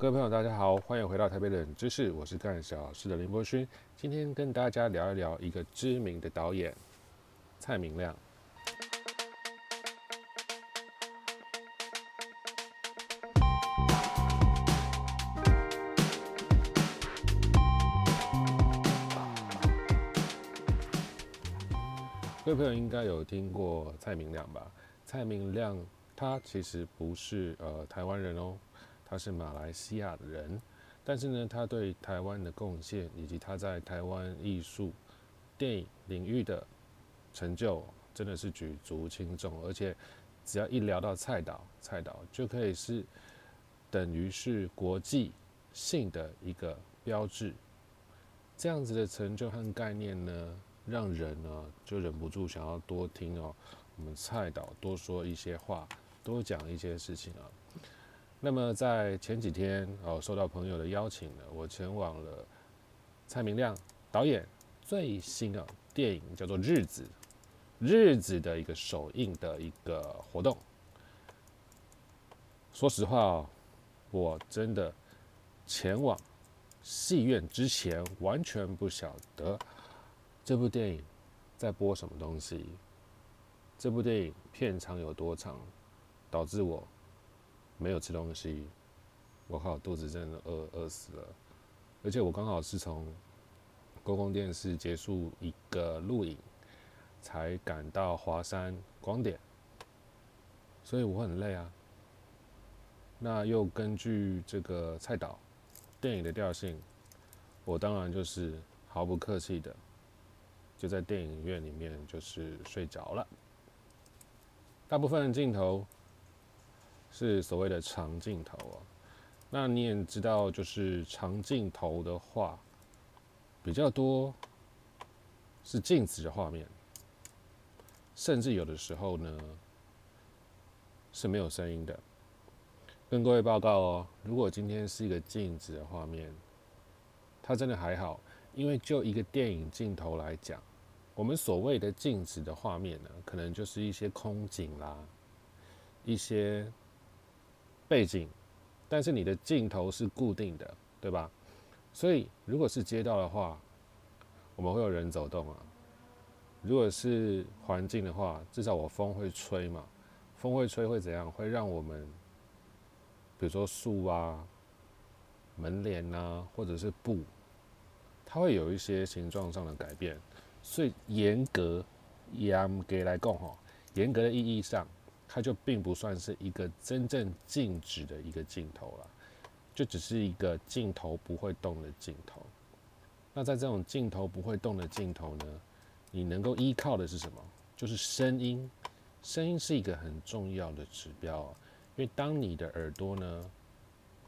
各位朋友，大家好，欢迎回到台北冷知识，我是干小事的林柏勋。今天跟大家聊一聊一个知名的导演蔡明亮。各位朋友应该有听过蔡明亮吧？蔡明亮他其实不是呃台湾人哦。他是马来西亚的人，但是呢，他对台湾的贡献以及他在台湾艺术、电影领域的成就，真的是举足轻重。而且，只要一聊到蔡导，蔡导就可以是等于是国际性的一个标志。这样子的成就和概念呢，让人呢就忍不住想要多听哦，我们蔡导多说一些话，多讲一些事情啊。那么在前几天哦，受到朋友的邀请呢，我前往了蔡明亮导演最新啊电影叫做《日子》，日子的一个首映的一个活动。说实话哦，我真的前往戏院之前完全不晓得这部电影在播什么东西，这部电影片长有多长，导致我。没有吃东西，我靠，肚子真的饿饿死了。而且我刚好是从公共电视结束一个录影，才赶到华山光点，所以我很累啊。那又根据这个蔡导电影的调性，我当然就是毫不客气的，就在电影院里面就是睡着了。大部分的镜头。是所谓的长镜头啊，那你也知道，就是长镜头的话，比较多是静止的画面，甚至有的时候呢是没有声音的。跟各位报告哦，如果今天是一个静止的画面，它真的还好，因为就一个电影镜头来讲，我们所谓的静止的画面呢，可能就是一些空景啦，一些。背景，但是你的镜头是固定的，对吧？所以如果是街道的话，我们会有人走动啊。如果是环境的话，至少我风会吹嘛，风会吹会怎样？会让我们，比如说树啊、门帘啊，或者是布，它会有一些形状上的改变。所以严格严格来讲哈，严格的意义上。它就并不算是一个真正静止的一个镜头了，就只是一个镜头不会动的镜头。那在这种镜头不会动的镜头呢，你能够依靠的是什么？就是声音。声音是一个很重要的指标，因为当你的耳朵呢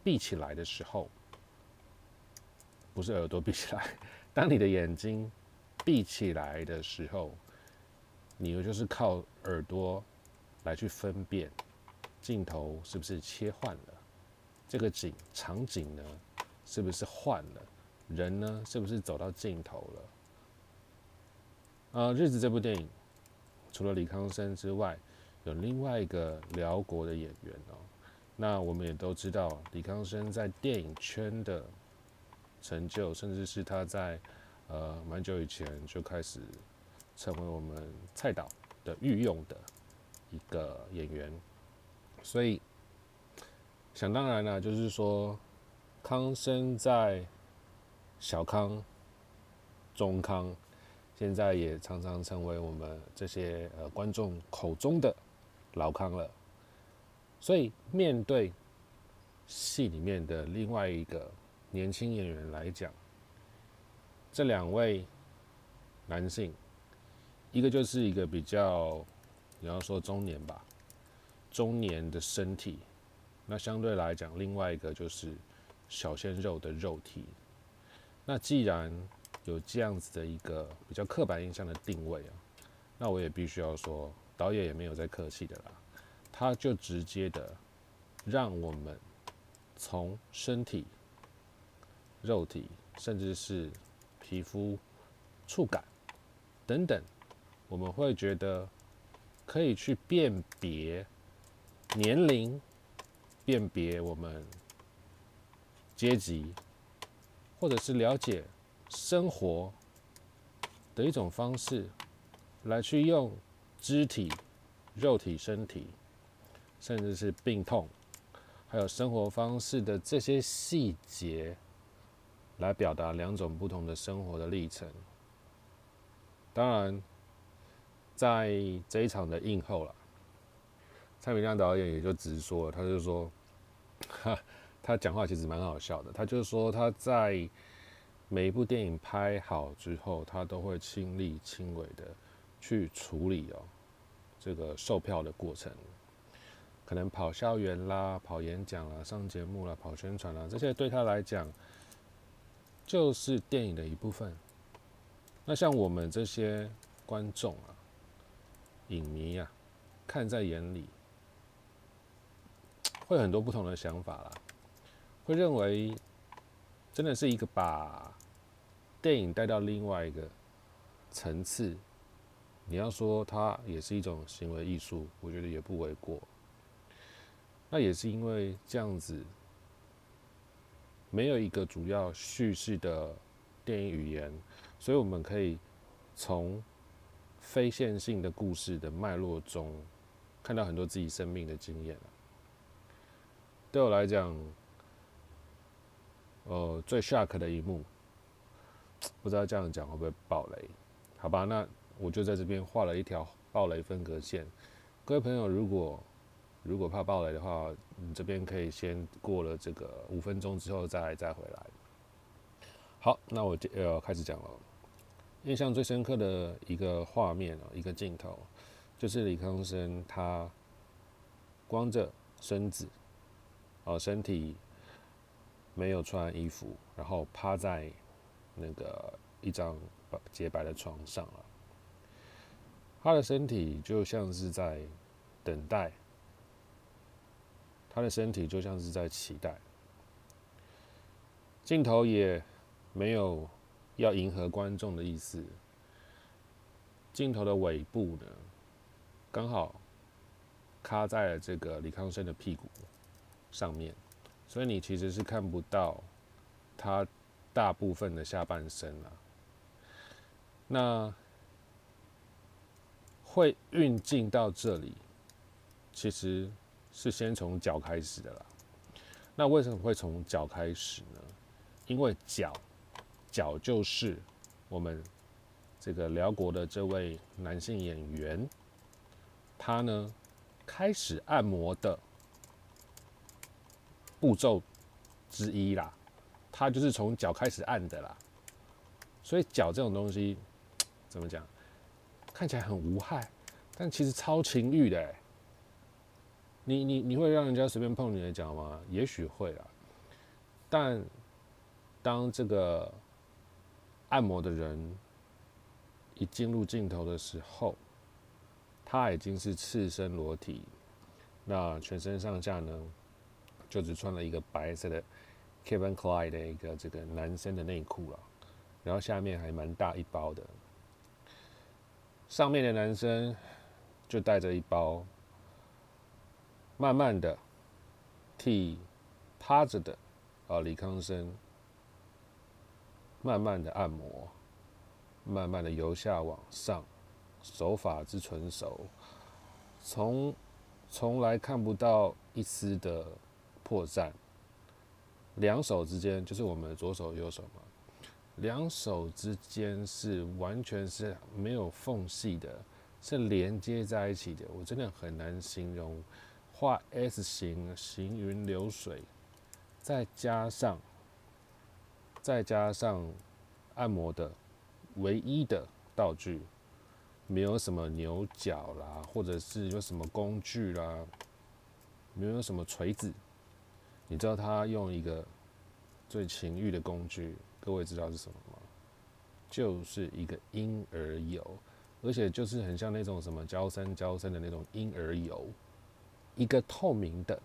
闭起来的时候，不是耳朵闭起来，当你的眼睛闭起来的时候，你就是靠耳朵。来去分辨镜头是不是切换了，这个景场景呢是不是换了，人呢是不是走到镜头了？啊，《日子》这部电影除了李康生之外，有另外一个辽国的演员哦。那我们也都知道，李康生在电影圈的成就，甚至是他在呃蛮久以前就开始成为我们蔡导的御用的。一个演员，所以想当然了，就是说康生在小康、中康，现在也常常成为我们这些呃观众口中的老康了。所以面对戏里面的另外一个年轻演员来讲，这两位男性，一个就是一个比较。你要说中年吧，中年的身体，那相对来讲，另外一个就是小鲜肉的肉体。那既然有这样子的一个比较刻板印象的定位啊，那我也必须要说，导演也没有在客气的啦，他就直接的让我们从身体、肉体，甚至是皮肤触感等等，我们会觉得。可以去辨别年龄，辨别我们阶级，或者是了解生活的一种方式，来去用肢体、肉体、身体，甚至是病痛，还有生活方式的这些细节，来表达两种不同的生活的历程。当然，在这一场的映后了，蔡明亮导演也就直说了，他就说，哈。他讲话其实蛮好笑的，他就说他在每一部电影拍好之后，他都会亲力亲为的去处理哦这个售票的过程，可能跑校园啦、跑演讲啦、上节目啦、跑宣传啦，这些对他来讲就是电影的一部分。那像我们这些观众啊、影迷啊，看在眼里，会很多不同的想法啦。会认为，真的是一个把电影带到另外一个层次。你要说它也是一种行为艺术，我觉得也不为过。那也是因为这样子，没有一个主要叙事的电影语言，所以我们可以从非线性的故事的脉络中，看到很多自己生命的经验对我来讲。呃，最 shock 的一幕，不知道这样讲会不会爆雷？好吧，那我就在这边画了一条爆雷分隔线。各位朋友，如果如果怕爆雷的话，你这边可以先过了这个五分钟之后再再回来。好，那我就要开始讲了。印象最深刻的一个画面啊，一个镜头，就是李康生他光着身子，哦，身体。没有穿衣服，然后趴在那个一张洁白的床上了。他的身体就像是在等待，他的身体就像是在期待。镜头也没有要迎合观众的意思。镜头的尾部呢，刚好卡在了这个李康生的屁股上面。所以你其实是看不到他大部分的下半身啊。那会运镜到这里，其实是先从脚开始的啦。那为什么会从脚开始呢？因为脚，脚就是我们这个辽国的这位男性演员，他呢开始按摩的。步骤之一啦，他就是从脚开始按的啦，所以脚这种东西怎么讲，看起来很无害，但其实超情欲的。你你你会让人家随便碰你的脚吗？也许会啦，但当这个按摩的人一进入镜头的时候，他已经是赤身裸体，那全身上下呢？就只穿了一个白色的 Kevin Klein 的一个这个男生的内裤了，然后下面还蛮大一包的，上面的男生就带着一包，慢慢的替趴着的啊李康生慢慢的按摩，慢慢的由下往上，手法之纯熟，从从来看不到一丝的。破绽，两手之间就是我们的左手右手嘛，两手之间是完全是没有缝隙的，是连接在一起的。我真的很难形容，画 S 型行云流水，再加上再加上按摩的唯一的道具，没有什么牛角啦，或者是有什么工具啦，没有什么锤子。你知道他用一个最情欲的工具，各位知道是什么吗？就是一个婴儿油，而且就是很像那种什么娇生娇生的那种婴儿油，一个透明的，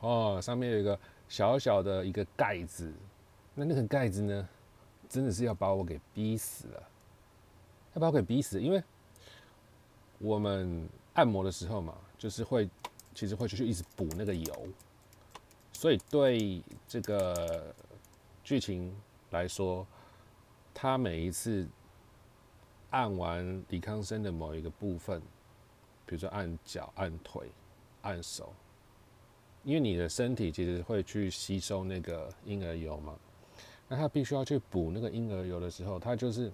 哦，上面有一个小小的一个盖子，那那个盖子呢，真的是要把我给逼死了，要把我给逼死，因为我们按摩的时候嘛，就是会其实会去一直补那个油。所以对这个剧情来说，他每一次按完李康生的某一个部分，比如说按脚、按腿、按手，因为你的身体其实会去吸收那个婴儿油嘛，那他必须要去补那个婴儿油的时候，他就是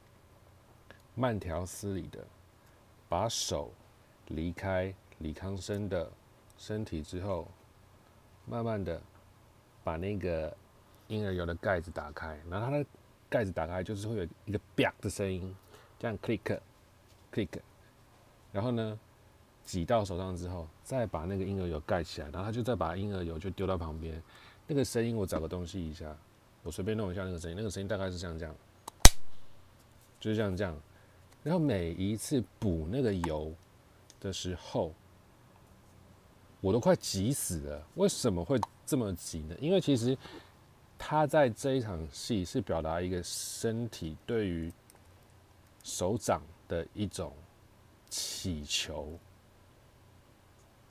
慢条斯理的把手离开李康生的身体之后，慢慢的。把那个婴儿油的盖子打开，然后它的盖子打开就是会有一个啪的声音，这样 click click，然后呢挤到手上之后，再把那个婴儿油盖起来，然后他就再把婴儿油就丢到旁边，那个声音我找个东西一下，我随便弄一下那个声音，那个声音大概是像这样，就是像这样，然后每一次补那个油的时候，我都快急死了，为什么会？这么急呢？因为其实他在这一场戏是表达一个身体对于手掌的一种祈求，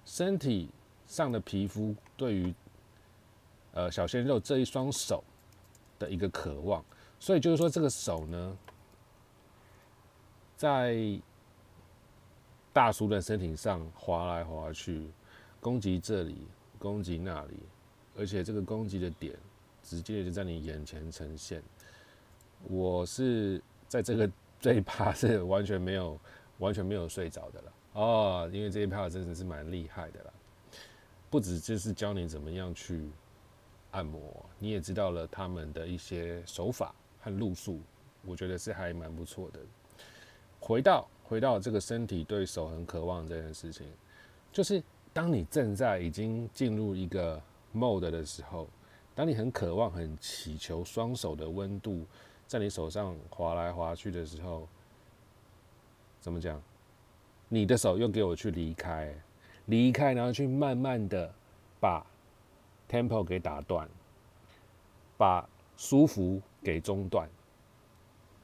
身体上的皮肤对于呃小鲜肉这一双手的一个渴望，所以就是说这个手呢，在大叔的身体上划来划去，攻击这里，攻击那里。而且这个攻击的点，直接就在你眼前呈现。我是在这个这一趴是完全没有完全没有睡着的了哦，因为这一趴真的是蛮厉害的啦。不止就是教你怎么样去按摩，你也知道了他们的一些手法和路数，我觉得是还蛮不错的。回到回到这个身体对手很渴望这件事情，就是当你正在已经进入一个。mode 的时候，当你很渴望、很祈求双手的温度在你手上滑来滑去的时候，怎么讲？你的手又给我去离开，离开，然后去慢慢的把 tempo 给打断，把舒服给中断。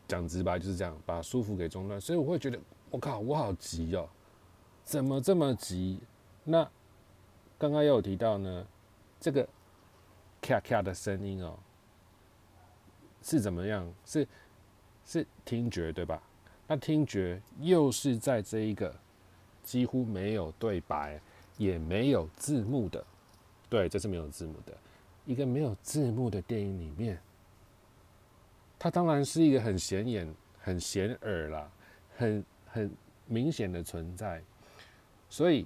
讲直白就是这样，把舒服给中断。所以我会觉得，我靠，我好急哦，怎么这么急？那刚刚也有提到呢。这个咔咔的声音哦，是怎么样？是是听觉对吧？那听觉又是在这一个几乎没有对白，也没有字幕的，对，这是没有字幕的一个没有字幕的电影里面，它当然是一个很显眼、很显耳啦，很很明显的存在。所以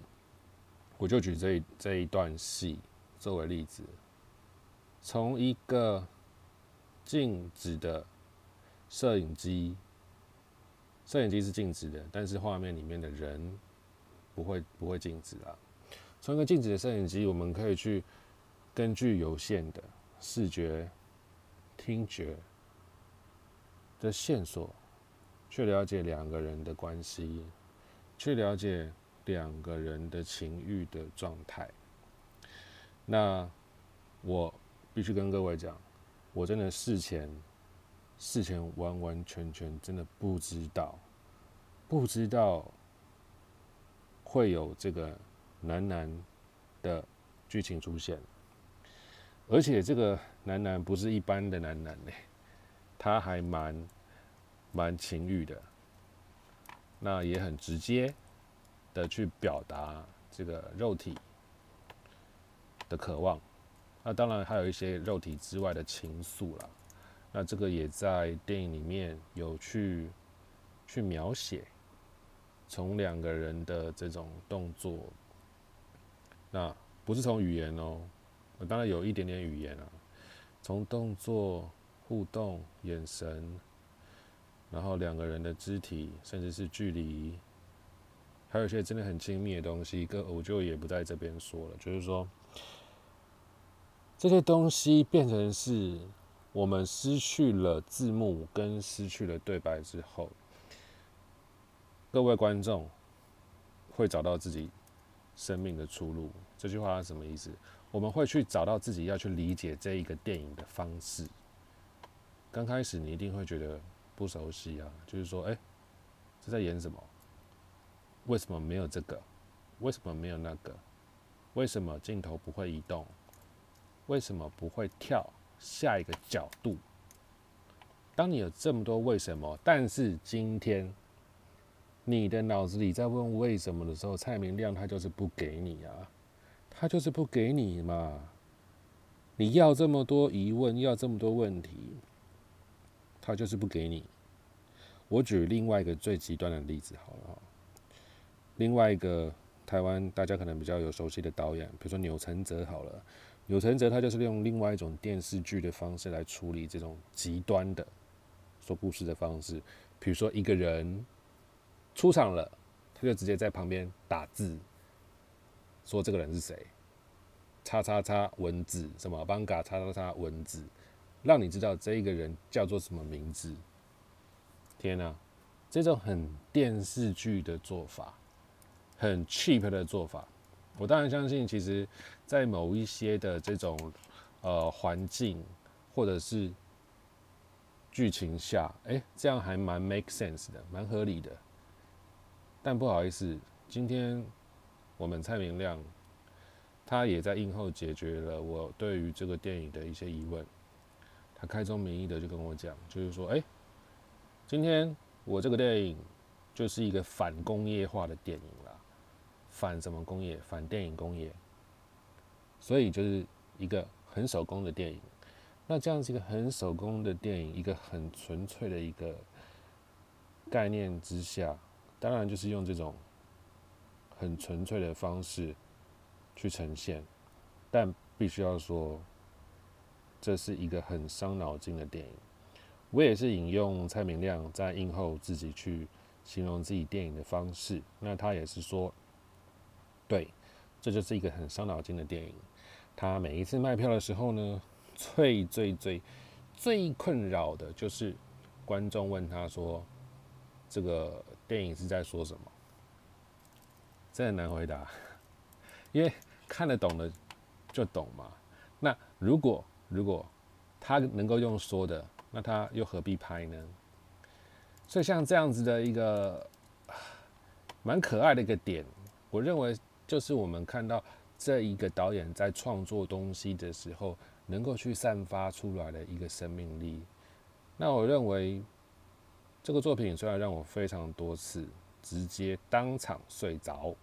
我就举这一这一段戏。作为例子，从一个静止的摄影机，摄影机是静止的，但是画面里面的人不会不会静止啊。从一个静止的摄影机，我们可以去根据有限的视觉、听觉的线索，去了解两个人的关系，去了解两个人的情欲的状态。那我必须跟各位讲，我真的事前事前完完全全真的不知道，不知道会有这个男男的剧情出现，而且这个男男不是一般的男男呢，他还蛮蛮情欲的，那也很直接的去表达这个肉体。的渴望，那当然还有一些肉体之外的情愫啦。那这个也在电影里面有去去描写，从两个人的这种动作，那不是从语言哦，当然有一点点语言啊，从动作互动、眼神，然后两个人的肢体，甚至是距离，还有一些真的很亲密的东西，跟我就也不在这边说了，就是说。这些东西变成是我们失去了字幕跟失去了对白之后，各位观众会找到自己生命的出路。这句话是什么意思？我们会去找到自己要去理解这一个电影的方式。刚开始你一定会觉得不熟悉啊，就是说，哎，这在演什么？为什么没有这个？为什么没有那个？为什么镜头不会移动？为什么不会跳下一个角度？当你有这么多为什么，但是今天你的脑子里在问为什么的时候，蔡明亮他就是不给你啊，他就是不给你嘛。你要这么多疑问，要这么多问题，他就是不给你。我举另外一个最极端的例子好了，另外一个台湾大家可能比较有熟悉的导演，比如说钮承泽好了，钮承泽他就是用另外一种电视剧的方式来处理这种极端的。说故事的方式，比如说一个人出场了，他就直接在旁边打字，说这个人是谁，叉叉叉文字，什么邦嘎叉叉叉文字，让你知道这一个人叫做什么名字。天哪，这种很电视剧的做法，很 cheap 的做法，我当然相信，其实在某一些的这种呃环境或者是。剧情下，哎，这样还蛮 make sense 的，蛮合理的。但不好意思，今天我们蔡明亮，他也在映后解决了我对于这个电影的一些疑问。他开宗明义的就跟我讲，就是说，哎，今天我这个电影就是一个反工业化的电影啦，反什么工业？反电影工业。所以就是一个很手工的电影。那这样子一个很手工的电影，一个很纯粹的一个概念之下，当然就是用这种很纯粹的方式去呈现，但必须要说，这是一个很伤脑筋的电影。我也是引用蔡明亮在映后自己去形容自己电影的方式，那他也是说，对，这就是一个很伤脑筋的电影。他每一次卖票的时候呢？最最最最困扰的就是观众问他说：“这个电影是在说什么？”这很难回答，因为看得懂的就懂嘛。那如果如果他能够用说的，那他又何必拍呢？所以像这样子的一个蛮可爱的一个点，我认为就是我们看到这一个导演在创作东西的时候。能够去散发出来的一个生命力，那我认为这个作品虽然让我非常多次直接当场睡着，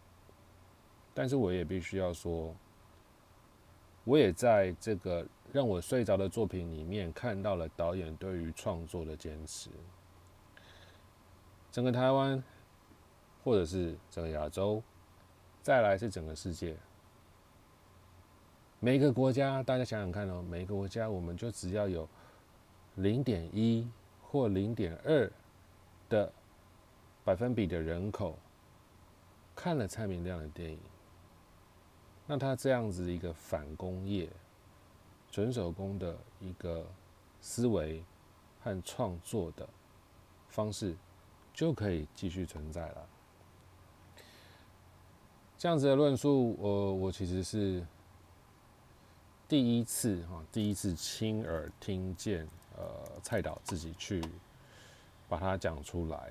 但是我也必须要说，我也在这个让我睡着的作品里面看到了导演对于创作的坚持。整个台湾，或者是整个亚洲，再来是整个世界。每一个国家，大家想想看哦，每一个国家我们就只要有零点一或零点二的百分比的人口看了蔡明亮的电影，那他这样子一个反工业、纯手工的一个思维和创作的方式就可以继续存在了。这样子的论述，我我其实是。第一次哈，第一次亲耳听见，呃，蔡导自己去把它讲出来。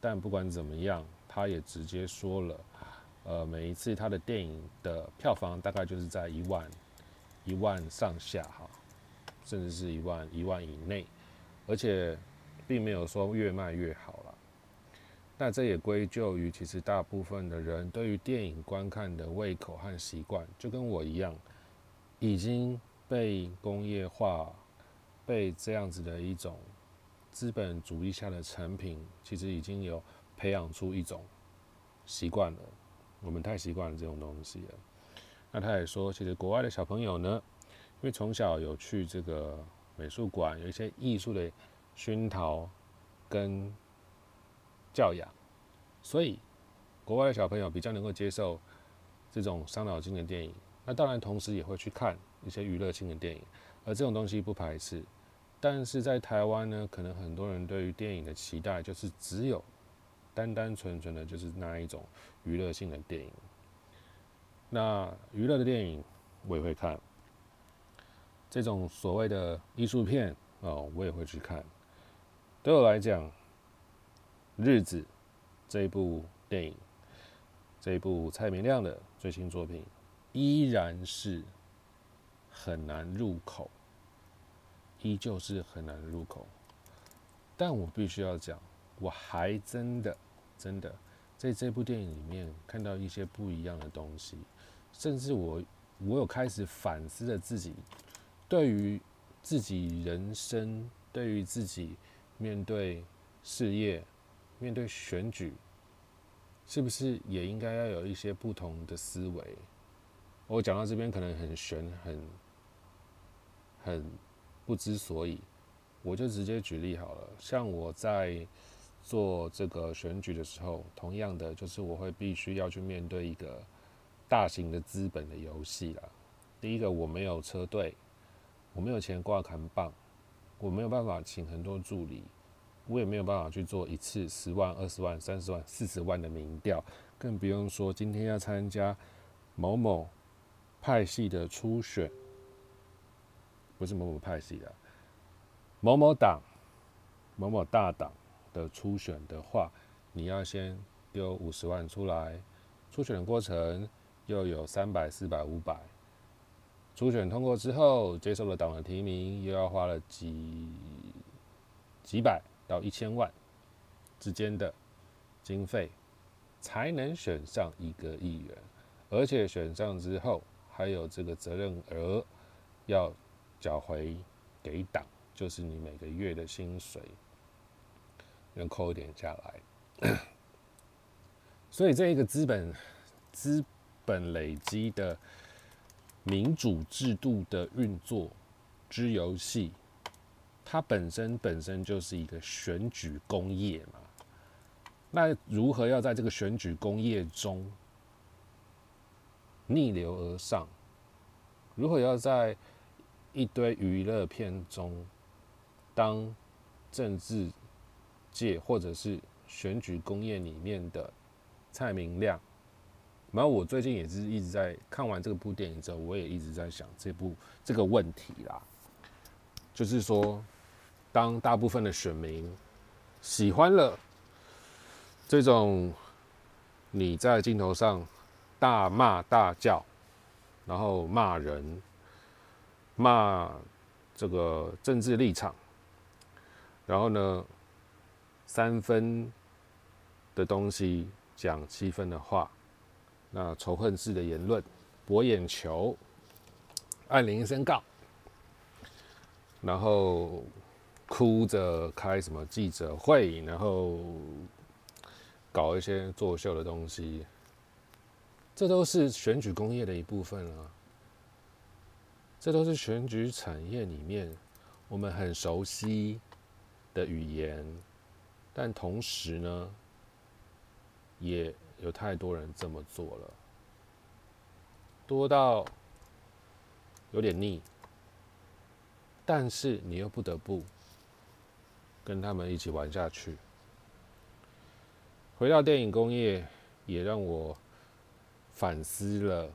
但不管怎么样，他也直接说了，呃，每一次他的电影的票房大概就是在一万一万上下哈，甚至是一万一万以内，而且并没有说越卖越好了。那这也归咎于其实大部分的人对于电影观看的胃口和习惯，就跟我一样。已经被工业化、被这样子的一种资本主义下的成品，其实已经有培养出一种习惯了。我们太习惯了这种东西了。那他也说，其实国外的小朋友呢，因为从小有去这个美术馆，有一些艺术的熏陶跟教养，所以国外的小朋友比较能够接受这种伤脑筋的电影。那当然，同时也会去看一些娱乐性的电影，而这种东西不排斥。但是在台湾呢，可能很多人对于电影的期待就是只有单单纯纯的，就是那一种娱乐性的电影。那娱乐的电影我也会看，这种所谓的艺术片哦，我也会去看。对我来讲，《日子》这一部电影，这一部蔡明亮的最新作品。依然是很难入口，依旧是很难入口。但我必须要讲，我还真的真的在这部电影里面看到一些不一样的东西，甚至我我有开始反思了自己对于自己人生，对于自己面对事业、面对选举，是不是也应该要有一些不同的思维？我讲到这边可能很悬，很很不知所以。我就直接举例好了，像我在做这个选举的时候，同样的就是我会必须要去面对一个大型的资本的游戏了。第一个，我没有车队，我没有钱挂扛棒，我没有办法请很多助理，我也没有办法去做一次十万、二十万、三十万、四十万的民调，更不用说今天要参加某某派系的初选，不是某某派系的。某某党、某某大党的初选的话，你要先丢五十万出来，初选的过程又有三百、四百、五百，初选通过之后，接受了党的提名，又要花了几几百到一千万之间的经费，才能选上一个议员，而且选上之后，还有这个责任额要缴回给党。就是你每个月的薪水能扣一点下来，所以这一个资本资本累积的民主制度的运作之游戏，它本身本身就是一个选举工业嘛。那如何要在这个选举工业中逆流而上？如何要在一堆娱乐片中？当政治界或者是选举工业里面的蔡明亮，然后我最近也是一直在看完这部电影之后，我也一直在想这部这个问题啦，就是说，当大部分的选民喜欢了这种你在镜头上大骂大叫，然后骂人，骂这个政治立场。然后呢，三分的东西讲七分的话，那仇恨式的言论博眼球，按铃声告，然后哭着开什么记者会，然后搞一些作秀的东西，这都是选举工业的一部分啊，这都是选举产业里面我们很熟悉。的语言，但同时呢，也有太多人这么做了，多到有点腻，但是你又不得不跟他们一起玩下去。回到电影工业，也让我反思了，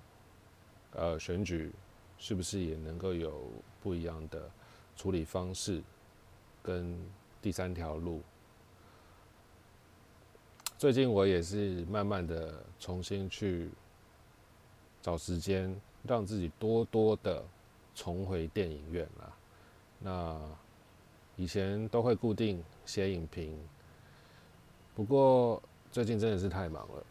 呃，选举是不是也能够有不一样的处理方式，跟。第三条路，最近我也是慢慢的重新去找时间，让自己多多的重回电影院啦。那以前都会固定写影评，不过最近真的是太忙了，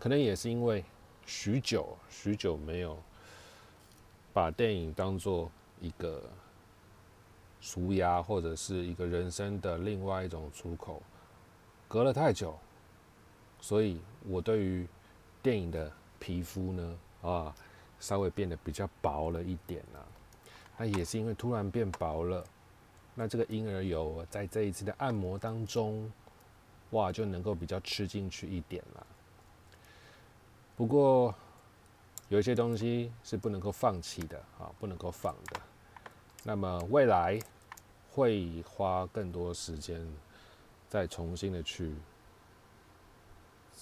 可能也是因为许久许久没有把电影当做一个。舒压或者是一个人生的另外一种出口，隔了太久，所以我对于电影的皮肤呢啊，稍微变得比较薄了一点啊。那也是因为突然变薄了，那这个婴儿油在这一次的按摩当中，哇，就能够比较吃进去一点了。不过有一些东西是不能够放弃的啊，不能够放的。那么未来会花更多时间，再重新的去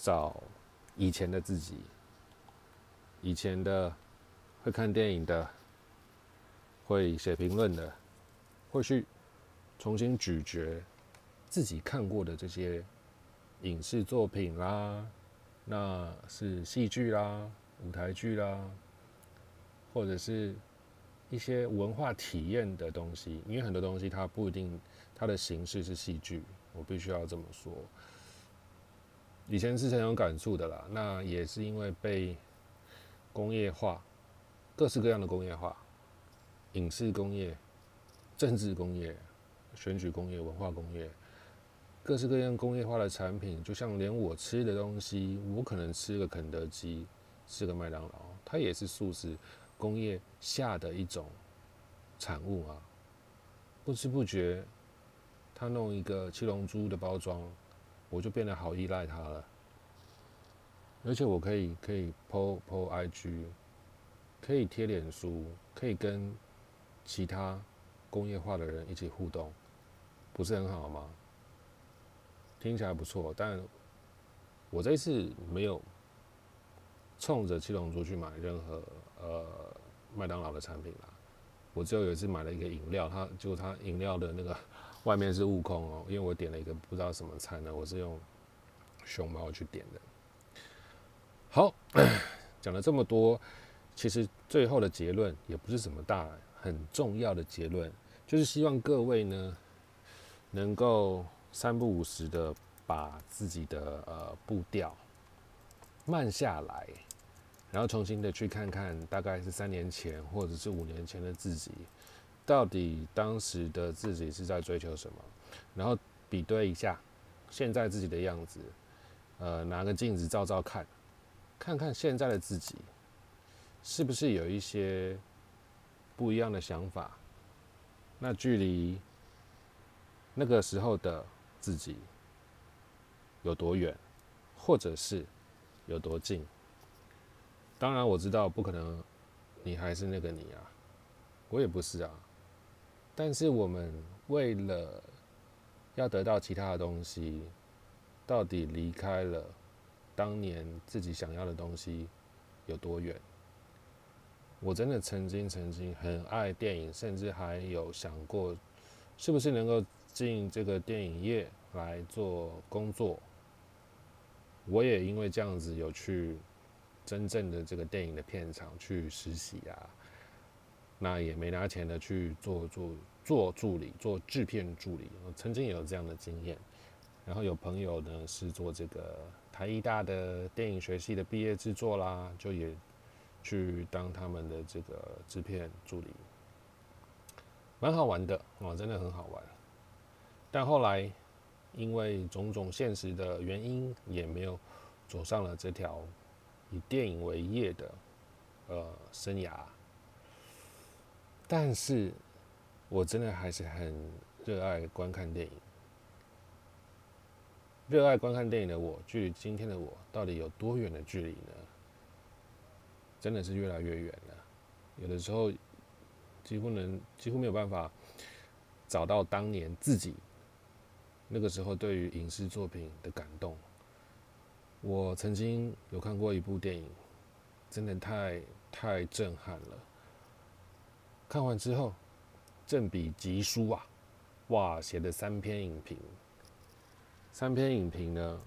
找以前的自己，以前的会看电影的，会写评论的，或许重新咀嚼自己看过的这些影视作品啦，那是戏剧啦、舞台剧啦，或者是一些文化体验的东西，因为很多东西它不一定它的形式是戏剧，我必须要这么说。以前是很有感触的啦，那也是因为被工业化，各式各样的工业化，影视工业、政治工业、选举工业、文化工业，各式各样工业化的产品，就像连我吃的东西，我可能吃个肯德基，是个麦当劳，它也是素食工业下的一种产物啊。不知不觉，他弄一个七龙珠的包装。我就变得好依赖它了，而且我可以可以 po po IG，可以贴脸书，可以跟其他工业化的人一起互动，不是很好吗？听起来不错，但我这次没有冲着七龙珠去买任何呃麦当劳的产品啦，我只有有一次买了一个饮料，它就它饮料的那个。外面是悟空哦，因为我点了一个不知道什么菜呢，我是用熊猫去点的。好，讲了这么多，其实最后的结论也不是什么大很重要的结论，就是希望各位呢能够三不五时的把自己的呃步调慢下来，然后重新的去看看大概是三年前或者是五年前的自己。到底当时的自己是在追求什么？然后比对一下现在自己的样子，呃，拿个镜子照照看，看看现在的自己是不是有一些不一样的想法？那距离那个时候的自己有多远，或者是有多近？当然我知道不可能，你还是那个你啊，我也不是啊。但是我们为了要得到其他的东西，到底离开了当年自己想要的东西有多远？我真的曾经曾经很爱电影，甚至还有想过是不是能够进这个电影业来做工作。我也因为这样子有去真正的这个电影的片场去实习啊。那也没拿钱的去做做做助理，做制片助理。我曾经也有这样的经验。然后有朋友呢是做这个台艺大的电影学系的毕业制作啦，就也去当他们的这个制片助理，蛮好玩的哦，真的很好玩。但后来因为种种现实的原因，也没有走上了这条以电影为业的呃生涯。但是，我真的还是很热爱观看电影。热爱观看电影的我，距离今天的我到底有多远的距离呢？真的是越来越远了。有的时候，几乎能几乎没有办法找到当年自己那个时候对于影视作品的感动。我曾经有看过一部电影，真的太太震撼了。看完之后，正比疾书啊，哇，写的三篇影评。三篇影评呢，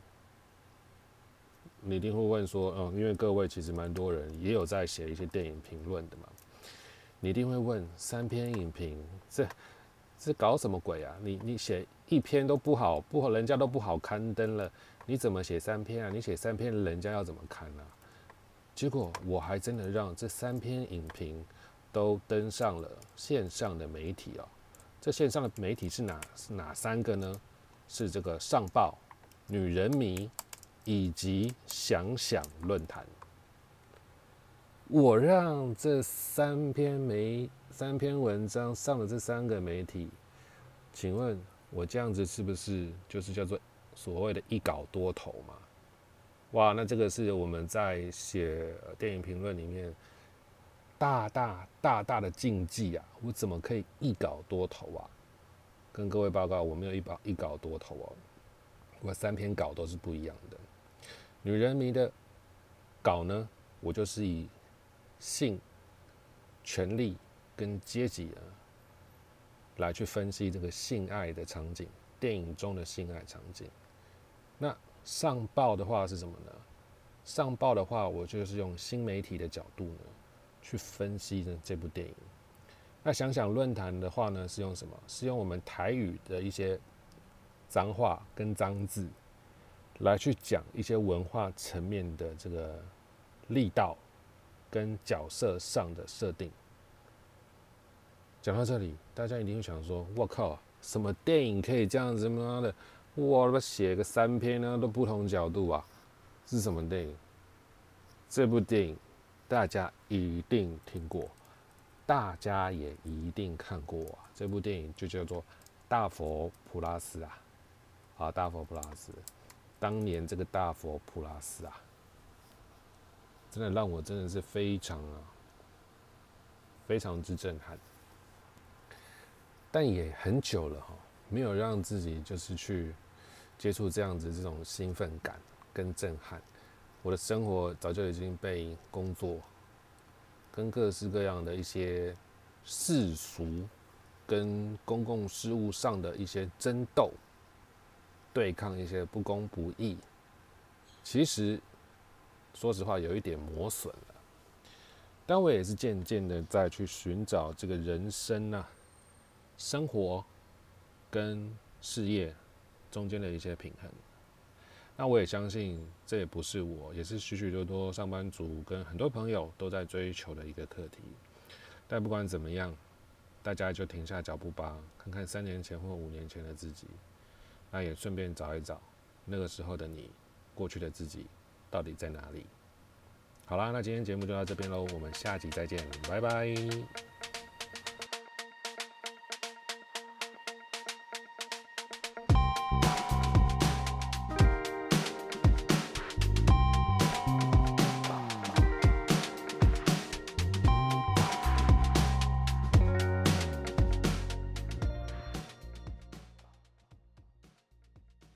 你一定会问说，嗯，因为各位其实蛮多人也有在写一些电影评论的嘛，你一定会问，三篇影评，这这搞什么鬼啊？你你写一篇都不好，不好，人家都不好刊登了，你怎么写三篇啊？你写三篇，人家要怎么看呢？结果我还真的让这三篇影评。都登上了线上的媒体哦。这线上的媒体是哪哪三个呢？是这个上报、女人迷以及想想论坛。我让这三篇媒三篇文章上了这三个媒体，请问我这样子是不是就是叫做所谓的一稿多投嘛？哇，那这个是我们在写电影评论里面。大大大大的禁忌啊！我怎么可以一稿多投啊？跟各位报告，我没有一稿一稿多投哦，我三篇稿都是不一样的。女人迷的稿呢，我就是以性、权力跟阶级啊来去分析这个性爱的场景，电影中的性爱场景。那上报的话是什么呢？上报的话，我就是用新媒体的角度呢。去分析的这部电影。那想想论坛的话呢，是用什么？是用我们台语的一些脏话跟脏字来去讲一些文化层面的这个力道跟角色上的设定。讲到这里，大家一定会想说：“我靠，什么电影可以这样子妈的？我写个三篇呢，都不同角度啊？是什么电影？这部电影大家一定听过，大家也一定看过啊。这部电影就叫做《大佛普拉斯》啊，啊，大佛普拉斯。当年这个大佛普拉斯啊，真的让我真的是非常啊，非常之震撼。”但也很久了哈，没有让自己就是去接触这样子这种兴奋感跟震撼。我的生活早就已经被工作跟各式各样的一些世俗跟公共事务上的一些争斗、对抗一些不公不义，其实说实话有一点磨损了。但我也是渐渐的在去寻找这个人生啊。生活跟事业中间的一些平衡，那我也相信这也不是我，也是许许多多上班族跟很多朋友都在追求的一个课题。但不管怎么样，大家就停下脚步吧，看看三年前或五年前的自己，那也顺便找一找那个时候的你，过去的自己到底在哪里。好啦，那今天节目就到这边喽，我们下集再见，拜拜。